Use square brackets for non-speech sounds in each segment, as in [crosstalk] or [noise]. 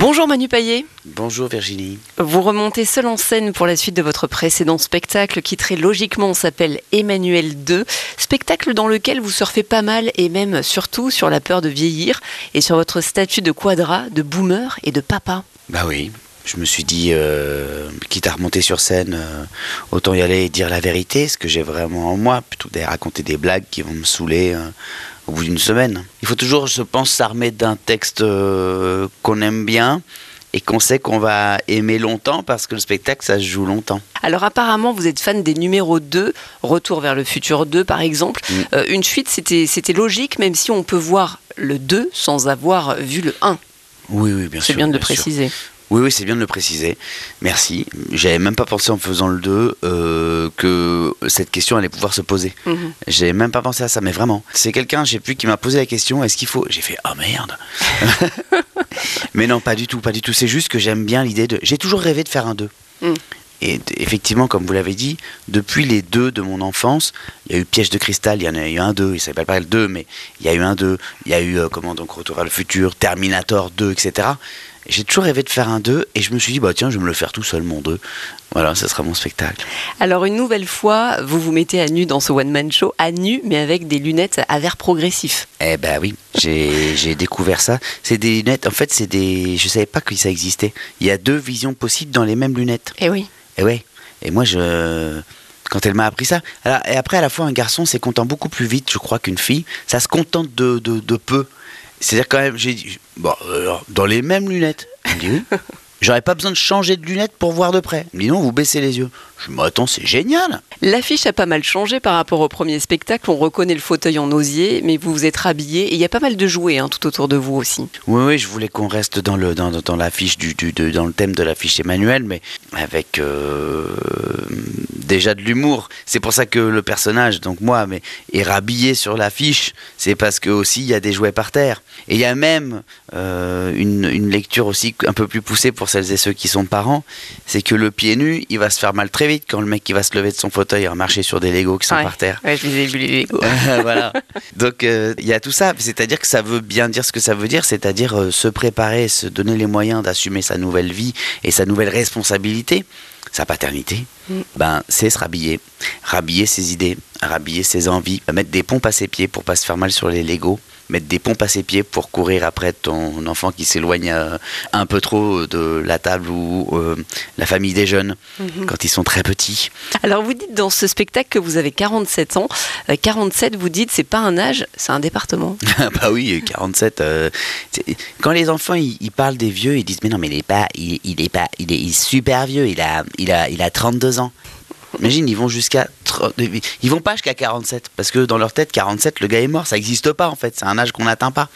Bonjour Manu Payet. Bonjour Virginie. Vous remontez seul en scène pour la suite de votre précédent spectacle qui très logiquement s'appelle Emmanuel 2, spectacle dans lequel vous surfez pas mal et même surtout sur la peur de vieillir et sur votre statut de quadra, de boomer et de papa. Bah oui, je me suis dit, euh, quitte à remonter sur scène, euh, autant y aller et dire la vérité, ce que j'ai vraiment en moi, plutôt que de raconter des blagues qui vont me saouler euh, au bout d'une semaine. Il faut toujours, je pense, s'armer d'un texte qu'on aime bien et qu'on sait qu'on va aimer longtemps parce que le spectacle, ça se joue longtemps. Alors apparemment, vous êtes fan des numéros 2, Retour vers le futur 2 par exemple. Mm. Euh, une suite, c'était logique, même si on peut voir le 2 sans avoir vu le 1. Oui, oui, bien sûr. C'est bien de le sûr. Oui, oui, c'est bien de le préciser. Merci. J'avais même pas pensé en faisant le 2 euh, que cette question allait pouvoir se poser. Mhm. J'ai même pas pensé à ça, mais vraiment. C'est quelqu'un, je sais plus, qui m'a posé la question est-ce qu'il faut. J'ai fait ah merde [laughs] Mais non, pas du tout, pas du tout. C'est juste que j'aime bien l'idée de. J'ai toujours rêvé de faire un 2. Mm. Et effectivement, comme vous l'avez dit, depuis les deux de mon enfance, il y a eu Piège de cristal, il y en a eu un 2, il s'appelle pas le 2, mais il y a eu un 2, il y a eu, euh, comment donc, Retour vers le futur, Terminator 2, etc. J'ai toujours rêvé de faire un 2, et je me suis dit, bah tiens, je vais me le faire tout seul, mon 2. Voilà, ce sera mon spectacle. Alors une nouvelle fois, vous vous mettez à nu dans ce one-man show, à nu mais avec des lunettes à verre progressif. Eh ben oui, j'ai découvert ça. C'est des lunettes, en fait, c'est des. Je savais pas que ça existait. Il y a deux visions possibles dans les mêmes lunettes. Eh oui. Et ouais. Et moi, je. Quand elle m'a appris ça. Alors, et après, à la fois, un garçon s'est content beaucoup plus vite, je crois, qu'une fille. Ça se contente de, de, de peu. C'est-à-dire, quand même, j'ai dit. Bon, alors, dans les mêmes lunettes. Elle me dit oui. [laughs] J'aurais pas besoin de changer de lunettes pour voir de près. Elle me dit non, vous baissez les yeux. Je me dis, mais attends, c'est génial. L'affiche a pas mal changé par rapport au premier spectacle. On reconnaît le fauteuil en osier, mais vous vous êtes rhabillé et il y a pas mal de jouets hein, tout autour de vous aussi. Oui, oui, je voulais qu'on reste dans le dans, dans l'affiche du, du- de- dans le thème de l'affiche Emmanuel, mais avec euh, déjà de l'humour. C'est pour ça que le personnage, donc moi, mais est rhabillé sur l'affiche. C'est parce que aussi il y a des jouets par terre. Et il y a même euh, une, une lecture aussi un peu plus poussée pour celles et ceux qui sont parents, c'est que le pied nu, il va se faire mal très vite quand le mec qui va se lever de son fauteuil va marcher sur des Legos qui sont Ouais. par terre. Ouais, je les ai vus les Lego. [laughs] voilà. Donc euh, il y a tout ça, c'est-à-dire que ça veut bien dire ce que ça veut dire, c'est-à-dire euh, se préparer, se donner les moyens d'assumer sa nouvelle vie et sa nouvelle responsabilité, sa paternité. Mm. Ben c'est se rhabiller, rhabiller ses idées, rhabiller ses envies, mettre des pompes à ses pieds pour pas se faire mal sur les Legos, mettre des pompes à ses pieds pour courir après ton enfant qui s'éloigne euh, un peu trop de la table ou euh, la famille des jeunes Mhm. quand ils sont très petits. Alors vous dites dans ce spectacle que vous avez 47 ans. Euh, 47, vous dites, c'est pas un âge, c'est un département. [laughs] Ah bah oui, 47. euh, c'est- quand les enfants ils, ils parlent des vieux, ils disent mais non mais il est pas, il, il est pas, il est, il est super vieux, il a, il a, il a 32 ans. Imagine, ils vont jusqu'à, 30 ils vont pas jusqu'à 47 parce que dans leur tête 47, le gars est mort, ça n'existe pas en fait, c'est un âge qu'on n'atteint pas.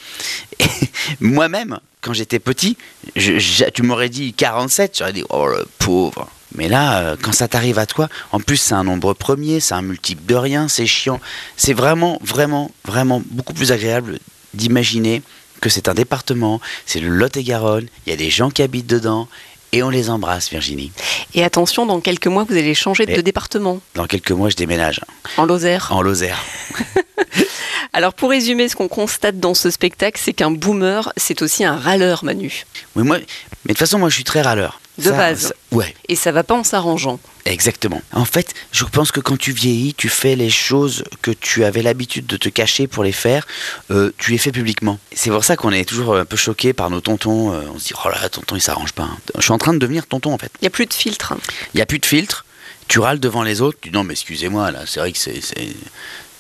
[laughs] Moi-même, quand j'étais petit, tu m'aurais dit 47, j'aurais dit oh le pauvre. Mais là, euh, quand ça t'arrive à toi, en plus c'est un nombre premier, c'est un multiple de rien, c'est chiant. C'est vraiment, vraiment, vraiment beaucoup plus agréable d'imaginer que c'est un département, c'est le Lot-et-Garonne, il y a des gens qui habitent dedans, et on les embrasse, Virginie. Et attention, dans quelques mois, vous allez changer de département, Dans quelques mois, je déménage en Lozère. en Lozère. [laughs] Alors pour résumer, ce qu'on constate dans ce spectacle, c'est qu'un boomer, c'est aussi un râleur, Manu. Oui, moi, mais de toute façon, moi, je suis très râleur. De base. ouais, Et ça va pas en s'arrangeant. exactement. En fait, je pense que quand tu vieillis, tu fais les choses que tu avais l'habitude de te cacher pour les faire, euh, tu les fais publiquement. C'est pour ça qu'on est toujours un peu choqué par nos tontons. euh, on se dit, oh là, tonton, il s'arrange pas. hein. Je suis en train de devenir tonton, en fait. Il n'y a plus de filtre. Il n'y a plus de filtre. Tu râles devant les autres. Tu dis non, mais excusez-moi, là, c'est vrai que c'est. c'est-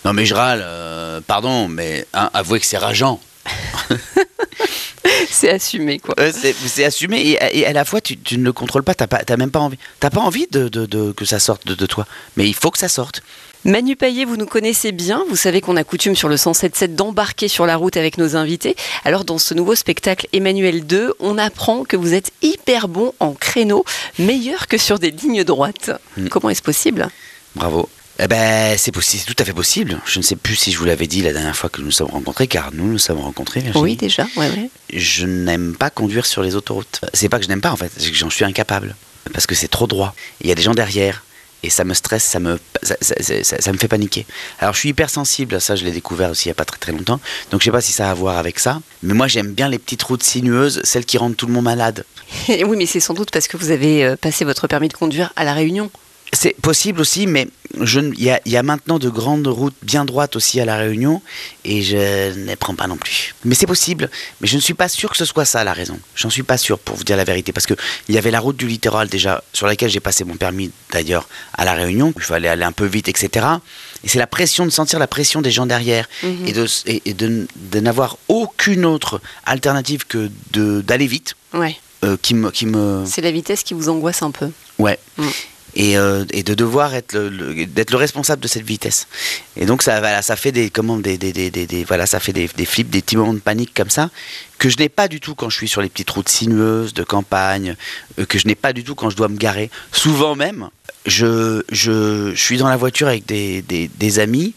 Non, mais je râle, euh, pardon, mais hein, avouez que c'est rageant. [laughs] [laughs] c'est assumé, quoi. Euh, c'est assumé et, et à la fois, tu, tu ne le contrôles pas. Tu n'as même pas envie. Tu pas envie de, de- de- que ça sorte de, de toi. Mais il faut que ça sorte. Manu Payet, vous nous connaissez bien. Vous savez qu'on a coutume sur le 107.7 d'embarquer sur la route avec nos invités. Alors, dans ce nouveau spectacle Emmanuel 2, on apprend que vous êtes hyper bon en créneau, meilleur que sur des lignes droites. Mm. Comment est-ce possible? Bravo. Eh ben, c'est tout à fait possible. Je ne sais plus si je vous l'avais dit la dernière fois que nous nous sommes rencontrés, car nous nous sommes rencontrés. Virginie. Oui, déjà. Ouais, ouais. je n'aime pas conduire sur les autoroutes. C'est pas que je n'aime pas en fait, c'est que j'en suis incapable. Parce que c'est trop droit. Il y a des gens derrière. et ça me stresse, ça me, ça, ça- ça- ça me fait paniquer. Alors je suis hypersensible, ça je l'ai découvert aussi il n'y a pas très très longtemps, donc je sais pas si ça a à voir avec ça, mais moi j'aime bien les petites routes sinueuses, celles qui rendent tout le monde malade. [laughs] Oui, mais c'est sans doute parce que vous avez euh, passé votre permis de conduire à La Réunion. C'est possible aussi, mais il y, a, il y a maintenant de grandes routes bien droites aussi à La Réunion, et je ne les prends pas non plus. Mais c'est possible, mais je ne suis pas sûr que ce soit ça la raison. J'en suis pas sûr, pour vous dire la vérité, parce que il y avait la route du littoral déjà, sur laquelle j'ai passé mon permis d'ailleurs à La Réunion, il fallait aller un peu vite, etc. Et c'est la pression de sentir la pression des gens derrière, Mhm. et de, et, et de, de n'avoir aucune autre alternative que d'aller vite, Ouais. euh, qui me... Qui me C'est la vitesse qui vous angoisse un peu. Ouais. Mm. Et, euh, et de devoir être le, le- d'être le responsable de cette vitesse. Et donc ça, voilà, ça fait des, comment, des, des, des, des- voilà, ça fait des, des flips, des petits moments de panique comme ça que je n'ai pas du tout quand je suis sur les petites routes sinueuses de campagne, euh, que je n'ai pas du tout quand je dois me garer. Souvent même, je, je, je suis dans la voiture avec des, des, des amis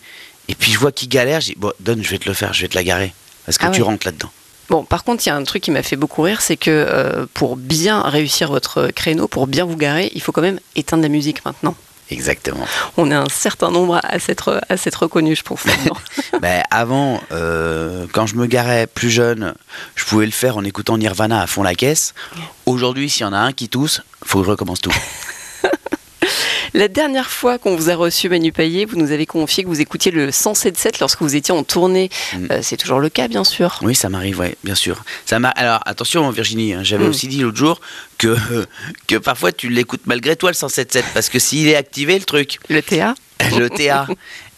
et puis je vois qu'ils galèrent. Je dis bon, donne, je vais te le faire, je vais te la garer parce que Ah tu ouais. rentres là-dedans. Bon, par contre, il y a un truc qui m'a fait beaucoup rire, c'est que euh, pour bien réussir votre créneau, pour bien vous garer, il faut quand même éteindre la musique maintenant. Exactement. On est un certain nombre à s'être à s'être reconnus, je pense. [laughs] Ben, avant, euh, quand je me garais plus jeune, je pouvais le faire en écoutant Nirvana à fond la caisse. Aujourd'hui, s'il y en a un qui tousse, faut que je recommence tout. [laughs] [laughs] La dernière fois qu'on vous a reçu Manu Payet, vous nous avez confié que vous écoutiez le 107.7 lorsque vous étiez en tournée. Mm. Euh, c'est toujours le cas, bien sûr. Oui, ça m'arrive, ouais, bien sûr. Ça. Alors, attention, Virginie, hein, j'avais Mm. aussi dit l'autre jour que, [laughs] que parfois tu l'écoutes malgré toi le 107.7 parce que s'il est activé, le truc, Le TA, [laughs] le TA,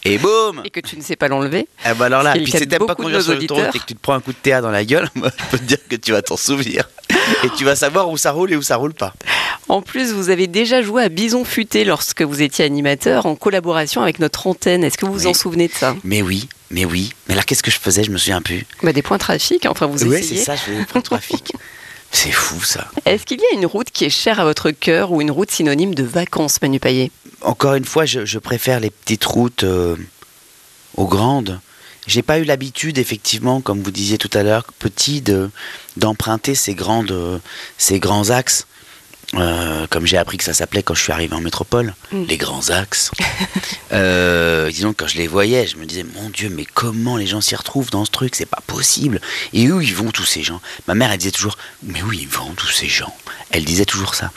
et boum et que tu ne sais pas l'enlever. Eh ben alors là, puis de t'aimes pas conduire sur l'autoroute et que tu te prends un coup de TA dans la gueule, [laughs] moi, je peux te dire que tu vas t'en souvenir. Et tu vas savoir où ça roule et où ça roule pas. En plus, vous avez déjà joué à Bison Futé lorsque vous étiez animateur en collaboration avec notre antenne. Est-ce que vous vous Oui. en souvenez de ça? Mais oui, mais oui. Mais là, qu'est-ce que je faisais? Je me souviens plus. bah, Des points trafic, enfin vous Ouais, essayez. c'est ça, je faisais pour le trafic. [laughs] C'est fou ça. Est-ce qu'il y a une route qui est chère à votre cœur ou une route synonyme de vacances, Manu Payet Encore une fois, je, je préfère les petites routes euh, aux grandes. J'ai pas eu l'habitude, effectivement, comme vous disiez tout à l'heure, petit, de d'emprunter ces grandes, euh, ces grands axes. Euh, comme j'ai appris que ça s'appelait quand je suis arrivé en métropole, Mm. les grands axes. [laughs] Euh, disons que quand je les voyais, je me disais mon Dieu, mais comment les gens s'y retrouvent dans ce truc? C'est pas possible. Et où ils vont tous ces gens? Ma mère, elle disait toujours, mais où ils vont tous ces gens? Elle disait toujours ça.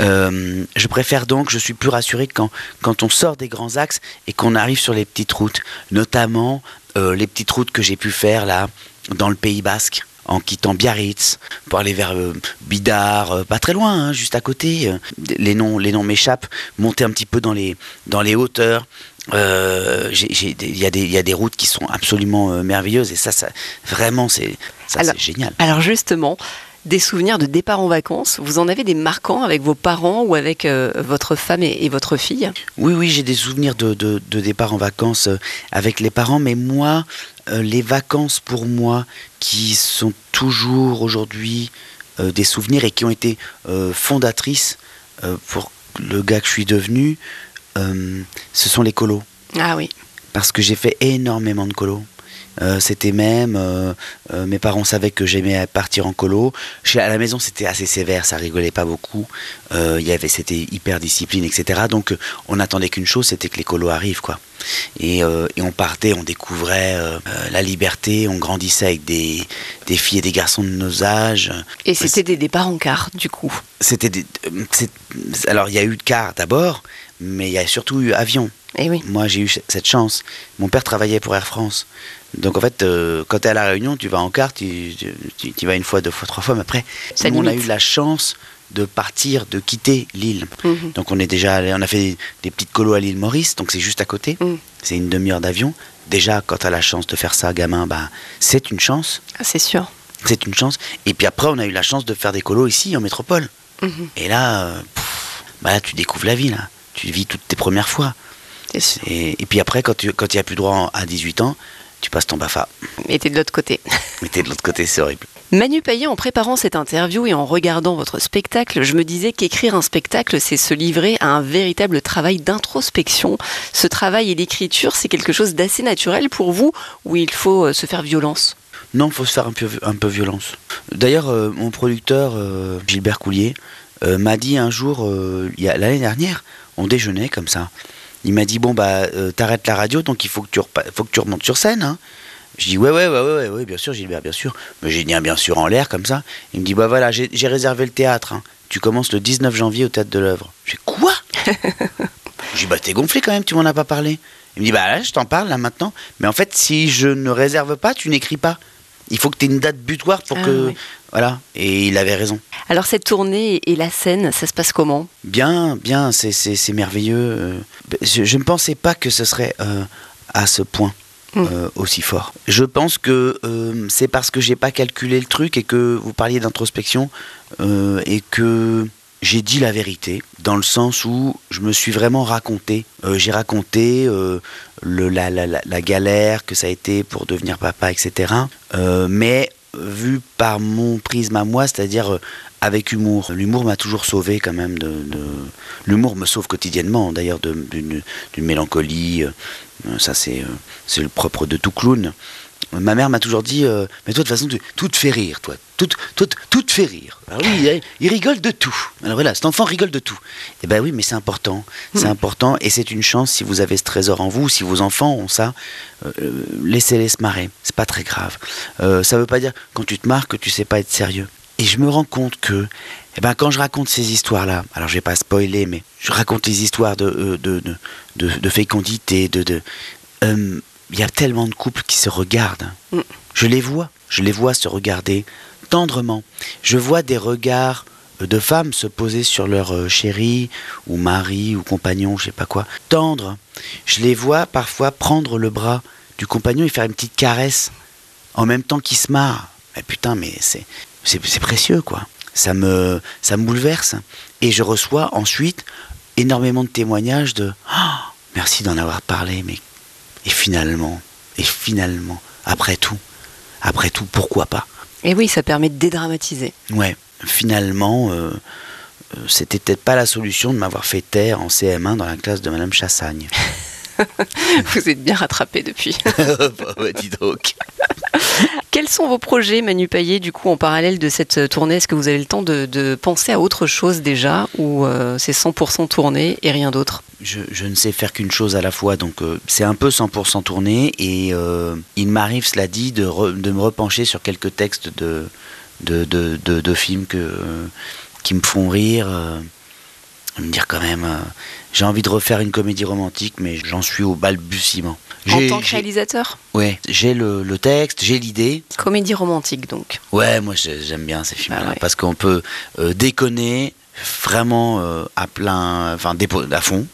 Euh, je préfère donc, je suis plus rassuré quand, quand on sort des grands axes et qu'on arrive sur les petites routes, notamment euh, les petites routes que j'ai pu faire là dans le Pays Basque en quittant Biarritz pour aller vers euh, Bidar, euh, pas très loin, hein, juste à côté. les noms, les noms m'échappent. Monter un petit peu dans les, dans les hauteurs. Il y, a des- il y a des routes qui sont absolument merveilleuses et ça, ça vraiment, c'est génial. Alors justement, des souvenirs de départ en vacances, vous en avez des marquants avec vos parents ou avec euh, votre femme et, et votre fille? Oui, oui, j'ai des souvenirs de, de- de départ en vacances euh, avec les parents, mais moi, euh, les vacances pour moi, qui sont toujours aujourd'hui euh, des souvenirs et qui ont été fondatrices pour le gars que je suis devenu, ce sont les colos. Ah oui. Parce que j'ai fait énormément de colos. Euh, c'était même, euh, euh, mes parents savaient que j'aimais partir en colo. Chez, à la maison, c'était assez sévère, ça rigolait pas beaucoup. Il y avait, c'était hyper discipline, etc. Donc, on n'attendait qu'une chose, c'était que les colos arrivent, quoi. Et, et on partait, on découvrait la liberté, on grandissait avec des, des filles et des garçons de nos âges. Et c'était des départs en car, du coup. C'était, alors il y a eu car d'abord, mais il y a surtout eu avion. Eh oui. Moi, j'ai eu cette chance. Mon père travaillait pour Air France. Donc, en fait, euh, quand tu es à La Réunion, tu vas en carte, tu, tu- vas une fois, deux fois, trois fois, mais après, nous, on a eu la chance de partir, de quitter l'île. Mhm. Donc, on est déjà allé, on a fait des, petites colos à l'île Maurice, donc c'est juste à côté. Mm. C'est une demi-heure d'avion. Déjà, quand tu as la chance de faire ça, gamin, bah, c'est une chance. Ah, c'est sûr. C'est une chance. Et puis après, on a eu la chance de faire des colos ici, en métropole. Mhm. Et là, euh, pff, bah là, tu découvres la vie, là. Tu vis toutes tes premières fois. Et, et puis après, quand tu quand il n'y a plus droit à 18 ans, tu passes ton BAFA. Et t'es de l'autre côté. [laughs] Mais t'es de l'autre côté, c'est horrible. Manu Payet, en préparant cette interview et en regardant votre spectacle, je me disais qu'écrire un spectacle, c'est se livrer à un véritable travail d'introspection. Ce travail et l'écriture, c'est quelque chose d'assez naturel pour vous, ou il faut euh, se faire violence? Non, faut se faire un peu, un peu violence. D'ailleurs, euh, mon producteur, euh, Gilbert Coulier, euh, m'a dit un jour, il y a- l'année dernière, on déjeunait comme ça. Il m'a dit bon bah euh, t'arrêtes la radio donc il faut que tu faut que tu remontes sur scène. Hein. Je dis ouais ouais ouais ouais ouais, bien sûr Gilbert bien sûr. Mais j'ai dit un bien sûr en l'air comme ça. Il me dit bah voilà j'ai j'ai réservé le théâtre. hein. Tu commences le 19 janvier au théâtre de l'œuvre. Je dis quoi? [laughs] Je dis bah t'es gonflé quand même tu m'en as pas parlé. Il me dit bah là je t'en parle là maintenant. Mais en fait si je ne réserve pas tu n'écris pas. Il faut que tu aies une date butoir pour Ah, que oui. Voilà et il avait raison. Alors cette tournée et la scène, ça se passe comment? Bien, bien, c'est- c'est c'est merveilleux. euh. Je, je ne pensais pas que ce serait euh, à ce point. Mm. euh, aussi fort. Je pense que euh, c'est parce que j'ai pas calculé le truc et que vous parliez d'introspection et que j'ai dit la vérité dans le sens où je me suis vraiment raconté. Euh, j'ai raconté euh, le, la, la, la, la galère que ça a été pour devenir papa, etc. Euh, mais vu par mon prisme à moi, c'est-à-dire euh, avec humour. L'humour m'a toujours sauvé quand même de... L'humour me sauve quotidiennement d'ailleurs d'une mélancolie. euh, ça euh, c'est le propre de tout clown. Ma mère m'a toujours dit, euh, mais toi de toute façon, tu- tout te fait rire, toi. Tout, tout, tout te fait rire. Alors oui, il, il rigole de tout. Alors voilà, cet enfant rigole de tout. Et ben oui, mais c'est important. C'est important et c'est une chance si vous avez ce trésor en vous, si vos enfants ont ça, euh, euh, laissez-les se marrer. C'est pas très grave. Euh, ça veut pas dire quand tu te marres que tu sais pas être sérieux. Et je me rends compte que, eh ben, quand je raconte ces histoires-là, alors je vais pas spoiler, mais je raconte les histoires de, de, de, de- de fécondité, de, de, euh, il y a tellement de couples qui se regardent. Mm. Je les vois, je les vois se regarder tendrement. Je vois des regards de femmes se poser sur leur euh, chéri ou mari ou compagnon, je sais pas quoi, tendre. Je les vois parfois prendre le bras du compagnon et faire une petite caresse en même temps qu'ils se marrent. Mais putain, mais c'est c'est précieux quoi. Ça me ça me bouleverse et je reçois ensuite énormément de témoignages de Ah, merci d'en avoir parlé mais et finalement et finalement après tout après tout pourquoi pas? Et oui, ça permet de dédramatiser. Ouais, finalement, euh, euh, c'était peut-être pas la solution de m'avoir fait taire en CM1 dans la classe de Madame Chassagne. [laughs] Vous êtes bien rattrapé depuis. [laughs] bah, ouais, dis donc. Quels sont vos projets, Manu Payet, du coup, en parallèle de cette euh, tournée? Est-ce que vous avez le temps de, penser à autre chose déjà ou euh, c'est 100% tournée et rien d'autre? Je, ne sais faire qu'une chose à la fois, donc euh, c'est un peu 100% tourné et il m'arrive, cela dit, de, re- me repencher sur quelques textes de, films qui me font rire. me dire quand même, j'ai envie de refaire une comédie romantique, mais j'en suis au balbutiement. En tant que réalisateur Ouais, j'ai le, le texte, j'ai l'idée. Comédie romantique, donc. Ouais, moi j'ai- j'aime bien ces films-là Ah ouais. parce qu'on peut euh, déconner vraiment euh, à plein, enfin à fond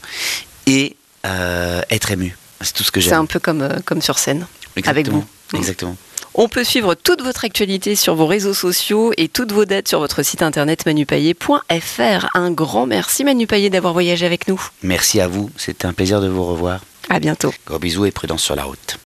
et euh, être ému. C'est tout ce que C'est j'aime. un peu comme, comme sur scène. avec Exactement. vous. Exactement. On peut suivre toute votre actualité sur vos réseaux sociaux et toutes vos dates sur votre site internet manupaillet.fr. Un grand merci Manu d'avoir voyagé avec nous. Merci à vous. C'était un plaisir de vous revoir. À bientôt. Gros bisous et prudence sur la route.